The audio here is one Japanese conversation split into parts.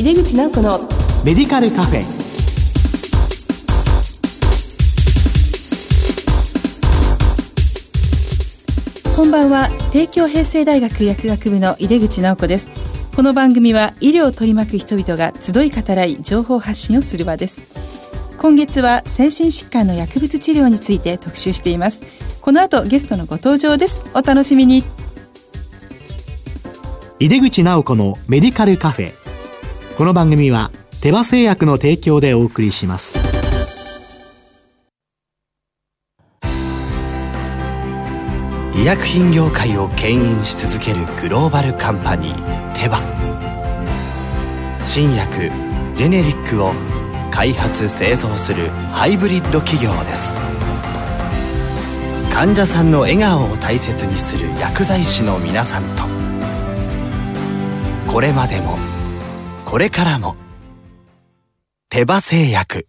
井出口直子のメディカルカフェ。こんばんは帝京平成大学薬学部の井出口直子です。この番組は医療を取り巻く人々が集い語らい情報発信をする場です。今月は精神疾患の薬物治療について特集しています。この後ゲストのご登場です。お楽しみに。井出口直子のメディカルカフェこの番組は手羽製薬の提供でお送りします。医薬品業界を牽引し続けるグローバルカンパニーテバ。新薬ジェネリックを開発製造するハイブリッド企業です。患者さんの笑顔を大切にする薬剤師の皆さんと。これまでもこれからも。手羽製薬。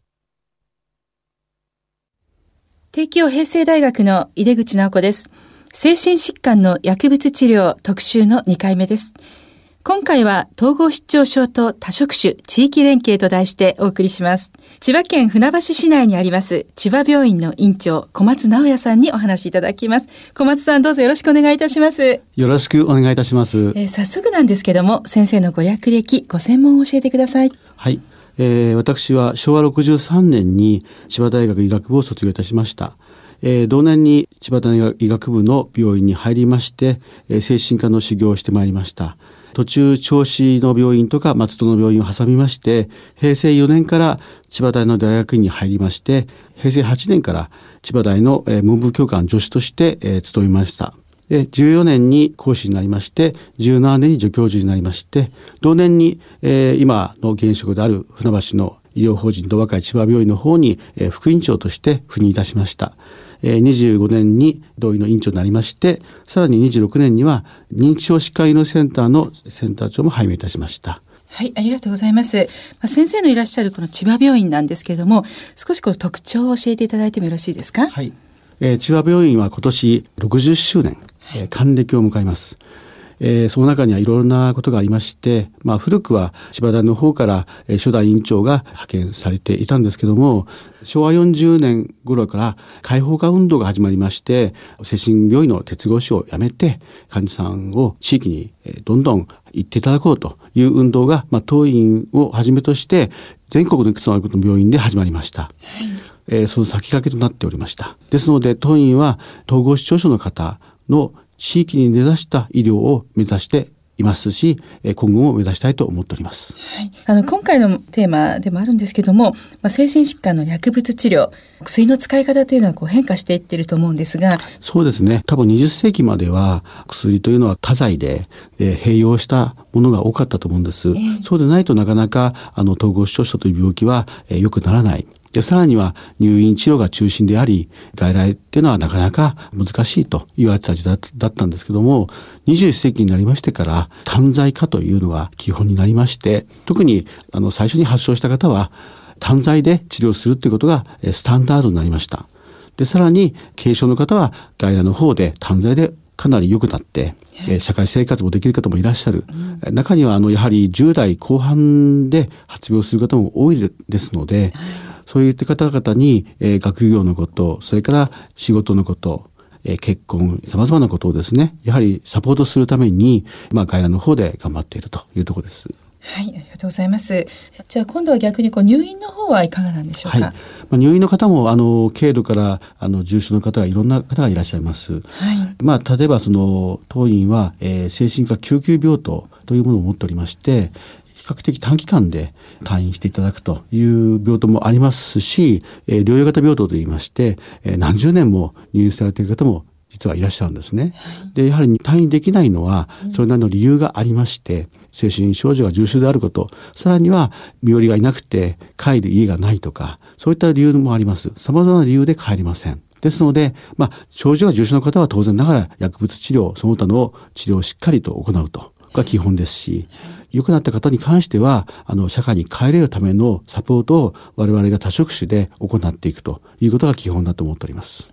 帝京平成大学の井出口直子です。精神疾患の薬物治療特集の2回目です。今回は統合失調症と多職種地域連携と題してお送りします。千葉県船橋市内にあります千葉病院の院長小松直也さんにお話しいただきます。小松さんどうぞよろしくお願いいたします。よろしくお願いいたします。えー、早速なんですけども先生のご役歴、ご専門を教えてください。はい。えー、私は昭和63年に千葉大学医学部を卒業いたしました。えー、同年に千葉大学医学部の病院に入りまして、えー、精神科の修行をしてまいりました。途中銚子の病院とか松戸の病院を挟みまして平成4年から千葉大の大学院に入りまして平成8年から千葉大の文部教官助手として、え、勤めました。で14年に講師になりまして17年に助教授になりまして同年に、え、今の現職である船橋の医療法人同和会千葉病院の方に、えー、副院長として赴任いたしました。25年に同意の委員長になりましてさらに26年には認知症疾患医療センターのセンター長も拝命いたしました。はい、ありがとうございます。まあ、先生のいらっしゃるこの千葉病院なんですけれども、少しこの特徴を教えていただいてもよろしいですか？はい。えー、千葉病院は今年60周年、えー、還暦を迎えます。えー、その中にはいろいろなことがありまして、まあ、古くは千葉大の方から、えー、初代院長が派遣されていたんですけども昭和40年頃から解放化運動が始まりまして精神病院の鉄格子をやめて患者さんを地域にどんどん行っていただこうという運動が、まあ、当院をはじめとして全国のいくつもある病院で始まりました。はいえー、その先駆けとなっておりました。ですので、当院は統合失調症の方の地域に根ざした医療を目指していますし、今後も目指したいと思っております。はい、あの今回のテーマでもあるんですけども、まあ、精神疾患の薬物治療、薬の使い方というのはこう変化していってると思うんですが、そうですね。多分20世紀までは薬というのは多剤で、え併用したものが多かったと思うんです。えー、そうでないとなかなかあの統合失調症という病気は、えー、良くならない。で、さらには入院治療が中心であり、外来っていうのはなかなか難しいと言われてた時代だったんですけども、21世紀になりましてから、単剤化というのが基本になりまして、特にあの最初に発症した方は、単剤で治療するということがスタンダードになりました。で、さらに軽症の方は外来の方で単剤でかなり良くなって、え社会生活もできる方もいらっしゃる。うん、中には、あの、やはり10代後半で発病する方も多いですので、そういった方々に、えー、学業のこと、それから仕事のこと、えー、結婚、様々なことをですね、やはりサポートするために、まあ、外来の方で頑張っているというところです。はい、ありがとうございます。じゃあ今度は逆にこう入院の方はいかがなんでしょうか？はい、まあ、入院の方もあの軽度からあの重症の方がいろんな方がいらっしゃいます。はい、まあ例えばその当院は、えー、精神科救急病棟というものを持っておりまして、比較的短期間で退院していただくという病棟もありますし、えー、療養型病棟といいまして、えー、何十年も入院されている方も実はいらっしゃるんですね。で、やはり退院できないのは、それなりの理由がありまして、精神症状が重症であること、さらには身寄りがいなくて帰る家がないとか、そういった理由もあります。様々な理由で帰りません。ですので、まあ、症状が重症の方は当然ながら薬物治療、その他の治療をしっかりと行うと。が基本ですし、良くなった方に関しては、あの、社会に帰れるためのサポートを我々が多職種で行っていくということが基本だと思っております。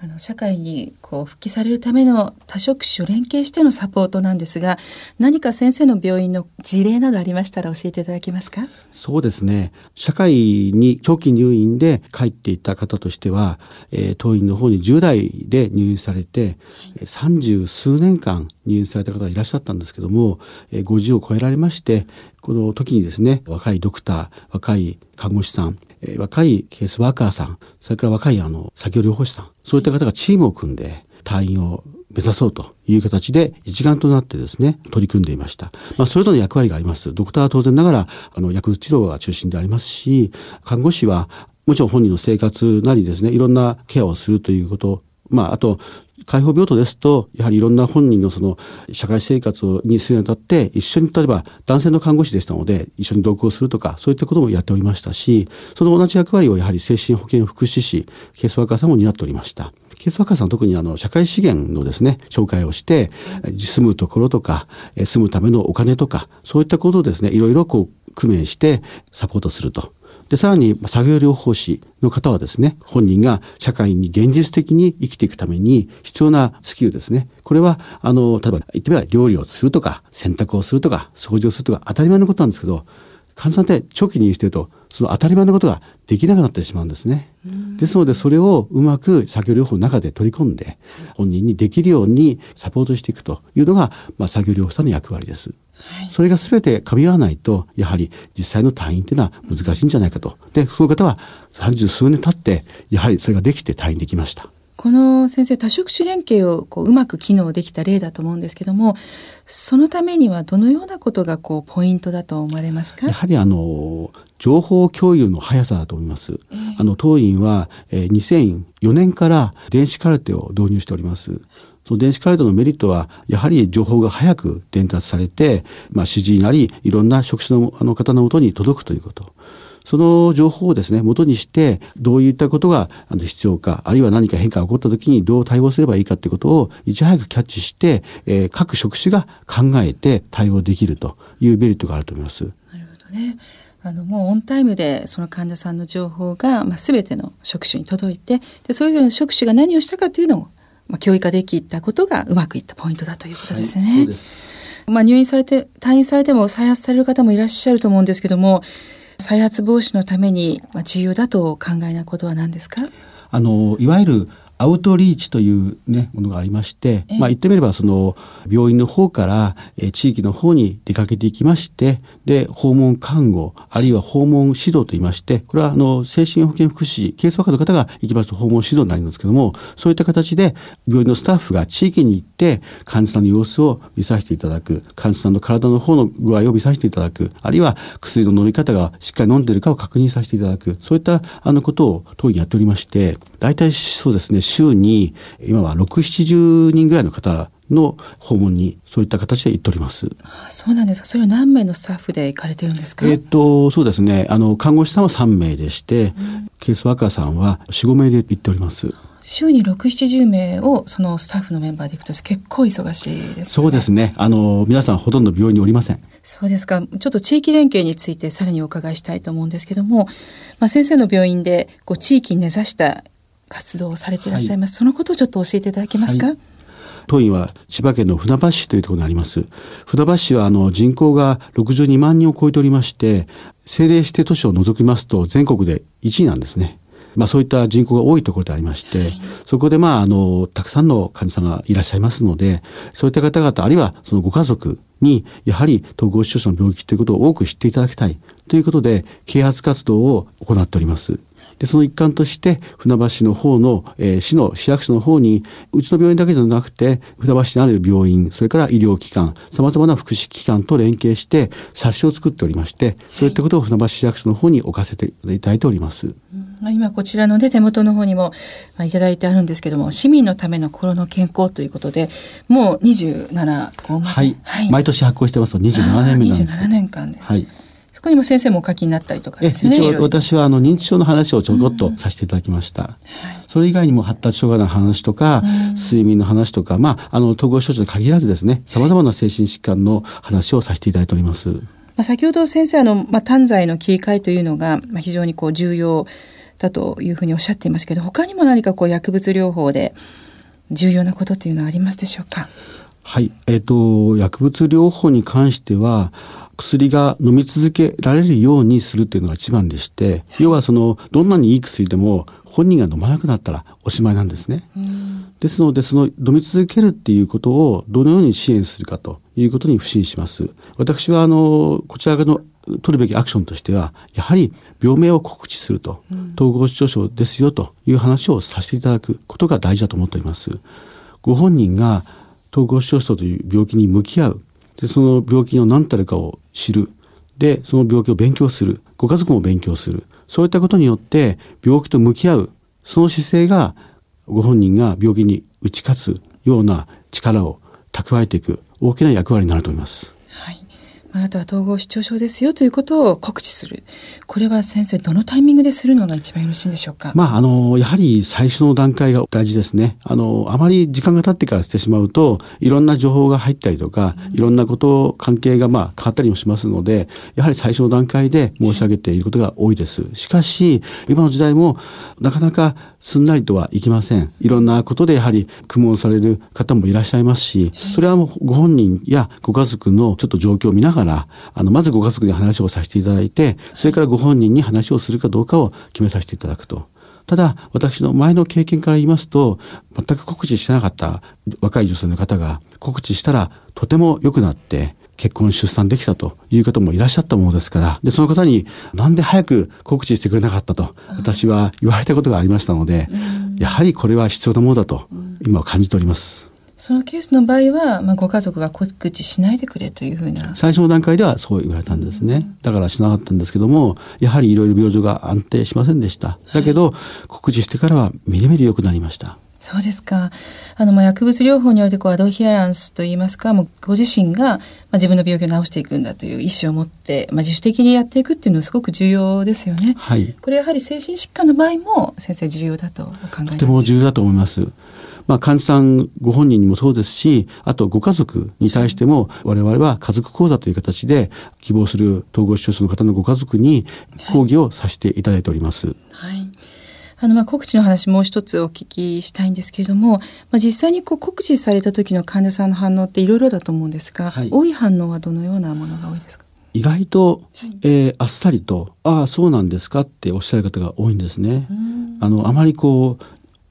あの社会にこう復帰されるための多職種連携してのサポートなんですが何か先生の病院の事例などありましたら教えていただけますか？そうですね。社会に長期入院で帰っていた方としては、えー、当院の方に10代で入院されて三十、数年間入院された方がいらっしゃったんですけども、えー、50を超えられましてこの時にですね若いドクター若い看護師さんえー、若いケースワーカーさん、それから若いあの、作業療法士さん、そういった方がチームを組んで、退院を目指そうという形で一丸となってですね、取り組んでいました。まあ、それぞれの役割があります。ドクターは当然ながら、あの、薬物治療が中心でありますし、看護師は、もちろん本人の生活なりですね、いろんなケアをするということ、まあ、あと、開放病棟ですと、やはりいろんな本人のその社会生活をにするにあたって、一緒に例えば男性の看護師でしたので、一緒に同行するとか、そういったこともやっておりましたし、その同じ役割をやはり精神保健福祉士、ケースワーカーさんも担っておりました。ケースワーカーさん特にあの社会資源のですね、紹介をして、住むところとか、住むためのお金とか、そういったことをですね、いろいろこう、工面してサポートすると。で、さらに作業療法士の方はですね、本人が社会に現実的に生きていくために必要なスキルですね。これは、あの、例えば言ってみれば料理をするとか、洗濯をするとか、掃除をするとか当たり前のことなんですけど、患者さんって長期にしてると、その当たり前のことができなくなってしまうんですね。ですので、それをうまく作業療法の中で取り込んで、本人にできるようにサポートしていくというのが、まあ、作業療法士さんの役割です。それが全て噛み合わないと、やはり実際の退院っていうのは難しいんじゃないかと。で、その方は三十数年経って、やはりそれができて退院できました。この先生多職種連携をこううまく機能できた例だと思うんですけどもそのためにはどのようなことがこうポイントだと思われますか？やはりあの情報共有の速さだと思います。えー、あの当院は、えー、2004年から電子カルテを導入しております。その電子カルテのメリットは、やはり情報が早く伝達されて、まあ、指示なり、いろんな職種のあの方のもとに届くということ。その情報をですね、元にして、どういったことが必要か、あるいは何か変化が起こった時にどう対応すればいいかということを、いち早くキャッチして、えー、各職種が考えて対応できるというメリットがあると思います。なるほどね。あのもうオンタイムでその患者さんの情報が、まあ、全ての職種に届いてでそれぞれの職種が何をしたかというのを、まあ、教育化できたことがうまくいったポイントだということですね。はい、まあ、入院されて退院されても再発される方もいらっしゃると思うんですけども再発防止のために重要だと考えなことは何ですか？あのいわゆるアウトリーチというね、ものがありまして、まあ言ってみればその病院の方から、え地域の方に出かけていきまして、で、訪問看護、あるいは訪問指導と言いまして、これはあの、精神保健福祉、ケースワーカーの方が行きますと訪問指導になりますけども、そういった形で病院のスタッフが地域に行って患者さんの様子を見させていただく、患者さんの体の方の具合を見させていただく、あるいは薬の飲み方がしっかり飲んでいるかを確認させていただく、そういったあのことを当院やっておりまして、大体そうですね、週に今は6、70人ぐらいの方の訪問にそういった形で行っております。あそうなんですか。それは何名のスタッフで行かれてるんですか？えっとそうですね。あの看護師さんは3名でして、うん、ケースワーカーさんは4、5名で行っております。週に6、70名をそのスタッフのメンバーで行くと結構忙しいです、ね、そうですね。あの皆さんほとんど病院におりません。そうですか。ちょっと地域連携についてさらにお伺いしたいと思うんですけども、まあ、先生の病院でこう地域に根ざした活動をされていらっしゃいます、はい、そのことをちょっと教えていただけますか、はい当院は千葉県の船橋市というところにあります。船橋市はあの人口が62万人を超えておりまして、政令指定都市を除きますと全国で1位なんですね。まあそういった人口が多いところでありまして、はい、そこでまああの、たくさんの患者さんがいらっしゃいますので、そういった方々、あるいはそのご家族に、やはり統合失調症の病気ということを多く知っていただきたいということで、啓発活動を行っております。で、その一環として、船橋市の方の、えー、市の市役所の方に、うちの病院だけじゃなくて、船橋市にある病院、それから医療機関、様々な福祉機関と連携して、冊子を作っておりまして、そういったことを船橋市役所の方に置かせていただいております。まあ、今こちらの、ね、手元の方にも、まあ、いただいてあるんですけども市民のための心の健康ということでもう27号まで、はい、はい、毎年発行してます。と27年目なんです。27年間で、はいそこにも先生もお書きになったりとかですね。一応私はあの認知症の話をちょこっとさせていただきました。うんはい、それ以外にも発達障害の話とか、うん、睡眠の話とか、まあ、あの、統合症状に限らずですね、様々な精神疾患の話をさせていただいております。まあ、先ほど先生、あの、まあ、短剤の切り替えというのが、まあ、非常にこう重要だというふうにおっしゃっていますけど、他にも何かこう薬物療法で重要なことっていうのはありますでしょうか？はい。えっ、ー、と、薬物療法に関しては、薬が飲み続けられるようにするというのが一番でして、要はその、どんなにいい薬でも本人が飲まなくなったらおしまいなんですね。ですので、その飲み続けるっていうことをどのように支援するかということに不信します。私は、あの、こちらの取るべきアクションとしては、やはり病名を告知すると、統合失調症ですよという話をさせていただくことが大事だと思っております。ご本人が統合失調症という病気に向き合う。で、その病気の何たるかを知る。で、その病気を勉強する。ご家族も勉強する。そういったことによって病気と向き合う。その姿勢がご本人が病気に打ち勝つような力を蓄えていく大きな役割になると思います。あとは統合失調症ですよということを告知する。これは先生、どのタイミングでするのが一番よろしいんでしょうか？まあ、あの、やはり最初の段階が大事ですね。あの、あまり時間が経ってからしてしまうと、いろんな情報が入ったりとか、うん、いろんなこと、関係がまあ変わったりもしますので、やはり最初の段階で申し上げていることが多いです。しかし、今の時代もなかなかすんなりとはいきません。いろんなことでやはり苦悶される方もいらっしゃいますし、それはもうご本人やご家族のちょっと状況を見ながら、あの、まずご家族に話をさせていただいて、それからご本人に話をするかどうかを決めさせていただくと。ただ、私の前の経験から言いますと、全く告知してなかった若い女性の方が告知したらとても良くなって、結婚出産できたという方もいらっしゃったものですから、で、その方になんで早く告知してくれなかったと、私は言われたことがありましたので、やはりこれは必要なものだと、今は感じております。そのケースの場合は、まあ、ご家族が告知しないでくれというふうな。最初の段階ではそう言われたんですね。だからしなかったんですけども、やはりいろいろ病状が安定しませんでした。だけど、告知してからはみるみる良くなりました。そうですか。あの、まあ、薬物療法において、こう、アドヒアランスといいますか、もう、ご自身が、まあ、自分の病気を治していくんだという意思を持って、まあ、自主的にやっていくっていうのはすごく重要ですよね。はい。これやはり精神疾患の場合も、先生重要だとお考えとても重要だと思います。まあ、患者さんご本人にもそうですし、あとご家族に対しても、我々は家族講座という形で、希望する統合失調症の方のご家族に講義をさせていただいております。はい、はいあの、まあ、告知の話もう一つお聞きしたいんですけれども、まあ、実際にこう告知された時の患者さんの反応っていろいろだと思うんですが、はい、多い反応はどのようなものが多いですか？意外と、はい、えー、あっさりと「ああそうなんですか」っておっしゃる方が多いんですね。あのあまりこう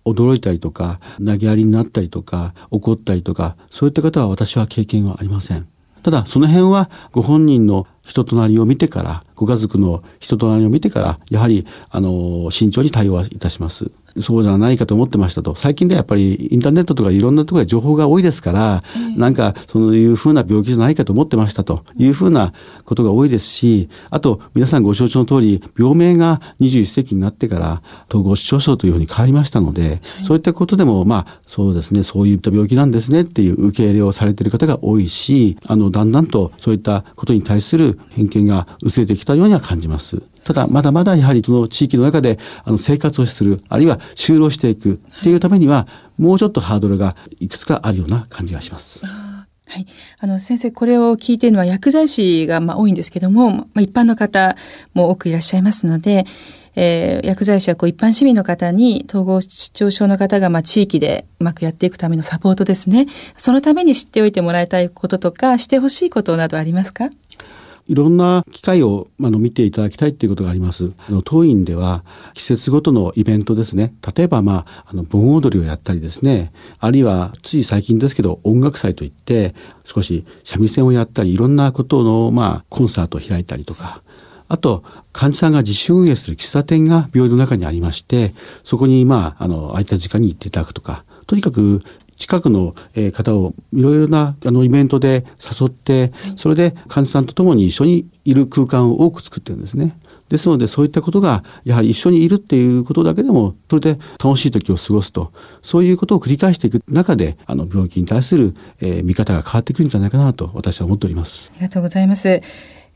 驚いたりとか投げやりになったりとか怒ったりとかそういった方は私は経験はありません。ただその辺はご本人の人となりを見てからご家族の人となりを見てからやはりあの慎重に対応はいたします。そうじゃないかと思ってましたと。最近ではやっぱりインターネットとかいろんなところで情報が多いですから、えー、なんかそういうふうな病気じゃないかと思ってましたというふうなことが多いですし、あと皆さんご承知の通り、病名が21世紀になってから統合失調症というふうに変わりましたので、はい、そういったことでも、まあそうですね、そういった病気なんですねっていう受け入れをされている方が多いし、あの、だんだんとそういったことに対する偏見が薄れてきたようには感じます。ただ、まだまだやはりその地域の中であの生活をする、あるいは就労していくっていうためには、もうちょっとハードルがいくつかあるような感じがします。はい。あの、先生、これを聞いているのは薬剤師がまあ多いんですけども、まあ、一般の方も多くいらっしゃいますので、えー、薬剤師はこう一般市民の方に統合失調症の方がまあ地域でうまくやっていくためのサポートですね。そのために知っておいてもらいたいこととか、してほしいことなどありますか？いろんな機会を、あの、見ていただきたいっていうことがあります。あの、当院では、季節ごとのイベントですね。例えば、まあ、あの、盆踊りをやったりですね。あるいは、つい最近ですけど、音楽祭といって、少し三味線をやったり、いろんなことの、まあ、コンサートを開いたりとか、あと、患者さんが自主運営する喫茶店が病院の中にありまして、そこに、まあ、あの、空いた時間に行っていただくとか、とにかく近くの方をいろいろなあのイベントで誘って、それで患者さんと共に一緒にいる空間を多く作ってるんですね。ですのでそういったことがやはり一緒にいるっていうことだけでもそれで楽しい時を過ごすとそういうことを繰り返していく中であの病気に対する、見方が変わってくるんじゃないかなと私は思っております。ありがとうございます。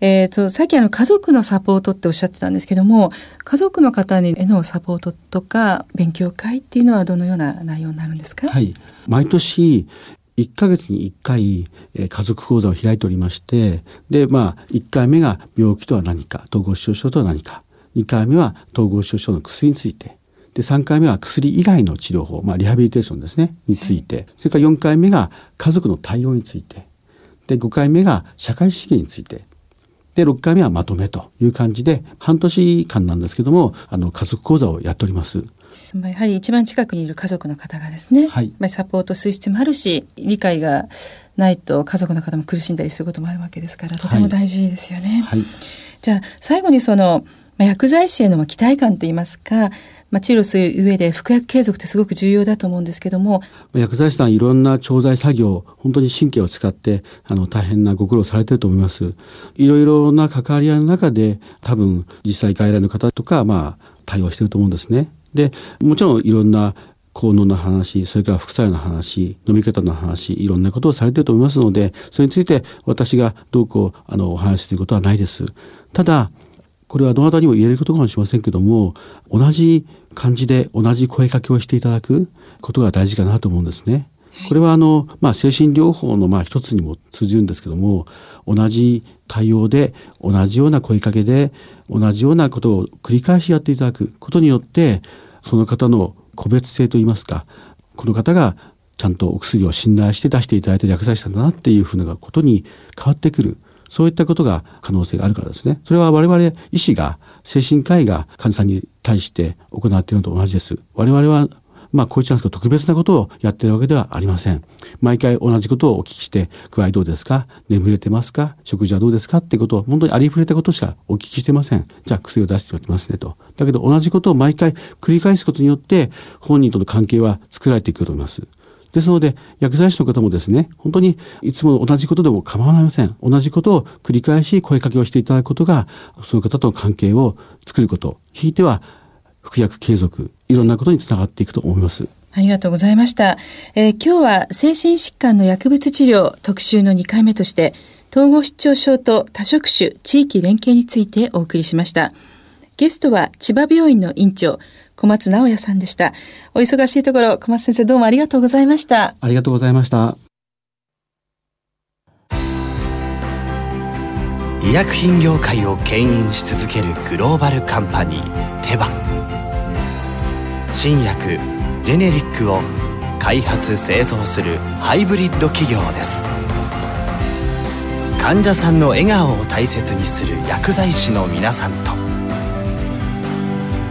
えっ、ー、と、さっきあの家族のサポートっておっしゃってたんですけども、家族の方へのサポートとか勉強会っていうのはどのような内容になるんですか？はい。毎年、1ヶ月に1回、えー、家族講座を開いておりまして、で、まあ、1回目が病気とは何か、統合失調症とは何か。2回目は統合失調症の薬について。で3回目は薬以外の治療法、まあ、リハビリテーションですねについて、それから4回目が家族の対応について。で5回目が社会資源についてで6回目はまとめという感じで半年間なんですけどもあの家族講座をやっております。やはり一番近くにいる家族の方がですね、はい、サポートする必要もあるし理解がないと家族の方も苦しんだりすることもあるわけですからとても大事ですよね。はいはい、じゃあ最後にそのま薬剤師への期待感といいますか、まあ、治療する上で服薬継続ってすごく重要だと思うんですけども。薬剤師さんいろんな調剤作業本当に神経を使ってあの大変なご苦労されてると思います。いろいろな関わり合いの中で多分実際外来の方とかまあ対応してると思うんですね。でもちろんいろんな効能の話、それから副作用の話、飲み方の話、いろんなことをされていると思いますので、それについて私がどうこう、あの、お話しということはないです。ただ、これはどなたにも言えることかもしれませんけども、同じ感じで同じ声かけをしていただくことが大事かなと思うんですね。これはあの、まあ、精神療法のまあ一つにも通じるんですけども、同じ対応で、同じような声かけで、同じようなことを繰り返しやっていただくことによって、その方の個別性といいますか、この方がちゃんとお薬を信頼して出していただいた薬剤師さんだなっていうふうなことに変わってくる。そういったことが可能性があるからですね。それは我々医師が精神科医が患者さんに対して行っているのと同じです。我々はまあ、こういったんですけど、特別なことをやってるわけではありません。毎回同じことをお聞きして、具合どうですか？眠れてますか？食事はどうですか？ってことを、本当にありふれたことしかお聞きしてません。じゃあ薬を出しておきますねと。だけど同じことを毎回繰り返すことによって、本人との関係は作られていくと思います。ですので、薬剤師の方もですね、本当にいつも同じことでも構いません。同じことを繰り返し声かけをしていただくことが、その方との関係を作ること、ひいては服薬継続、いろんなことにつながっていくと思います。ありがとうございました。えー、今日は精神疾患の薬物治療特集の2回目として、統合失調症と多職種地域連携についてお送りしました。ゲストは千葉病院の院長、小松直也さんでした。お忙しいところ、小松先生どうもありがとうございました。ありがとうございました。医薬品業界を牽引し続けるグローバルカンパニーテバ新薬ジェネリックを開発製造するハイブリッド企業です患者さんの笑顔を大切にする薬剤師の皆さんと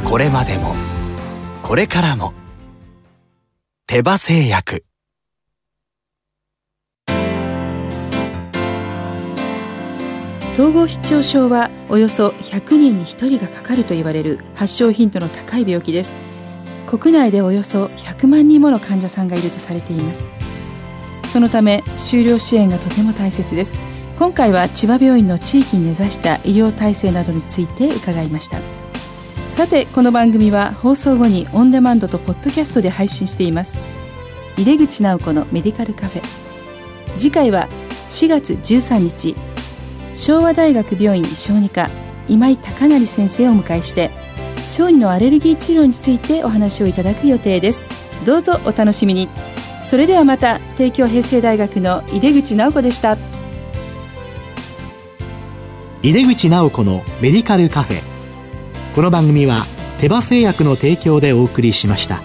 これまでもこれからも。手羽製薬。統合失調症はおよそ100人に1人がかかると言われる発症頻度の高い病気です。国内でおよそ100万人もの患者さんがいるとされています。そのため終了支援がとても大切です今回は千葉病院の地域に根ざした医療体制などについて伺いましたさてこの番組は放送後にオンデマンドとポッドキャストで配信しています。井出口直子のメディカルカフェ次回は4月13日昭和大学病院小児科今井孝成先生をお迎えして小児のアレルギー治療についてお話をいただく予定です。どうぞお楽しみに。それではまた帝京平成大学の井出口直子でした。井出口直子のメディカルカフェこの番組は手羽製薬の提供でお送りしました。